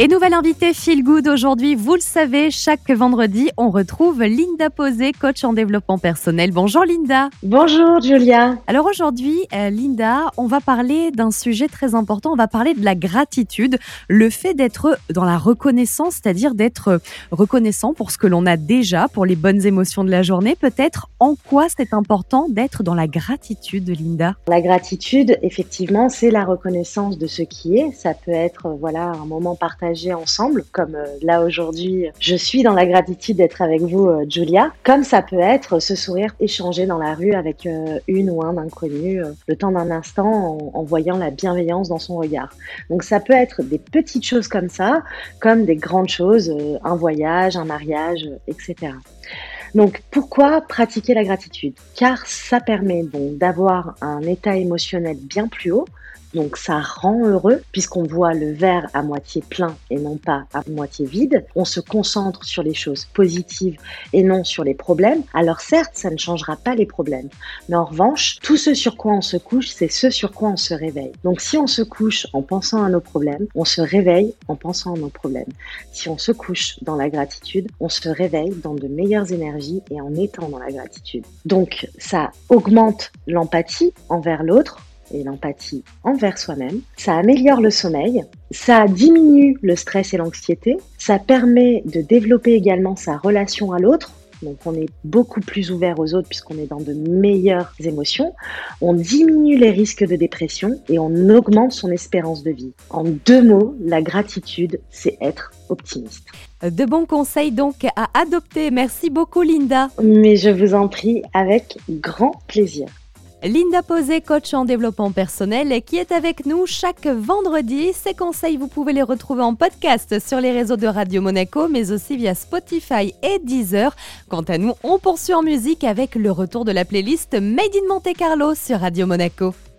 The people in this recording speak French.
Et nouvelle invitée Feel Good aujourd'hui, vous le savez, chaque vendredi, on retrouve Linda Posé, coach en développement personnel. Bonjour Linda. Bonjour Julia. Alors aujourd'hui, euh, Linda, on va parler d'un sujet très important, on va parler de la gratitude, le fait d'être dans la reconnaissance, c'est-à-dire d'être reconnaissant pour ce que l'on a déjà, pour les bonnes émotions de la journée. Peut-être en quoi c'est important d'être dans la gratitude, Linda? La gratitude, effectivement, c'est la reconnaissance de ce qui est. Ça peut être voilà un moment partagé ensemble, comme euh, là aujourd'hui, je suis dans la gratitude d'être avec vous, euh, Julia, comme ça peut être ce sourire échangé dans la rue avec euh, une ou un inconnu, le temps d'un instant, en, voyant la bienveillance dans son regard. Donc ça peut être des petites choses comme ça, comme des grandes choses, un voyage, un mariage, etc. Donc pourquoi pratiquer la gratitude? Car ça permet d'avoir un état émotionnel bien plus haut, donc ça rend heureux puisqu'on voit le verre à moitié plein et non pas à moitié vide. On se concentre sur les choses positives et non sur les problèmes. Alors certes, ça ne changera pas les problèmes. Mais en revanche, tout ce sur quoi on se couche, c'est ce sur quoi on se réveille. Donc si on se couche en pensant à nos problèmes, on se réveille en pensant à nos problèmes. Si on se couche dans la gratitude, on se réveille dans de meilleures énergies et en étant dans la gratitude. Donc ça augmente l'empathie envers l'autre et l'empathie envers soi-même. Ça améliore le sommeil, ça diminue le stress et l'anxiété, ça permet de développer également sa relation à l'autre. Donc on est beaucoup plus ouvert aux autres puisqu'on est dans de meilleures émotions. On diminue les risques de dépression et on augmente son espérance de vie. En deux mots, la gratitude, c'est être optimiste. De bons conseils donc à adopter. Merci beaucoup Linda. Mais je vous en prie avec grand plaisir. Linda Posé, coach en développement personnel, qui est avec nous chaque vendredi. Ses conseils, vous pouvez les retrouver en podcast sur les réseaux de Radio Monaco, mais aussi via Spotify et Deezer. Quant à nous, on poursuit en musique avec le retour de la playlist Made in Monte Carlo sur Radio Monaco.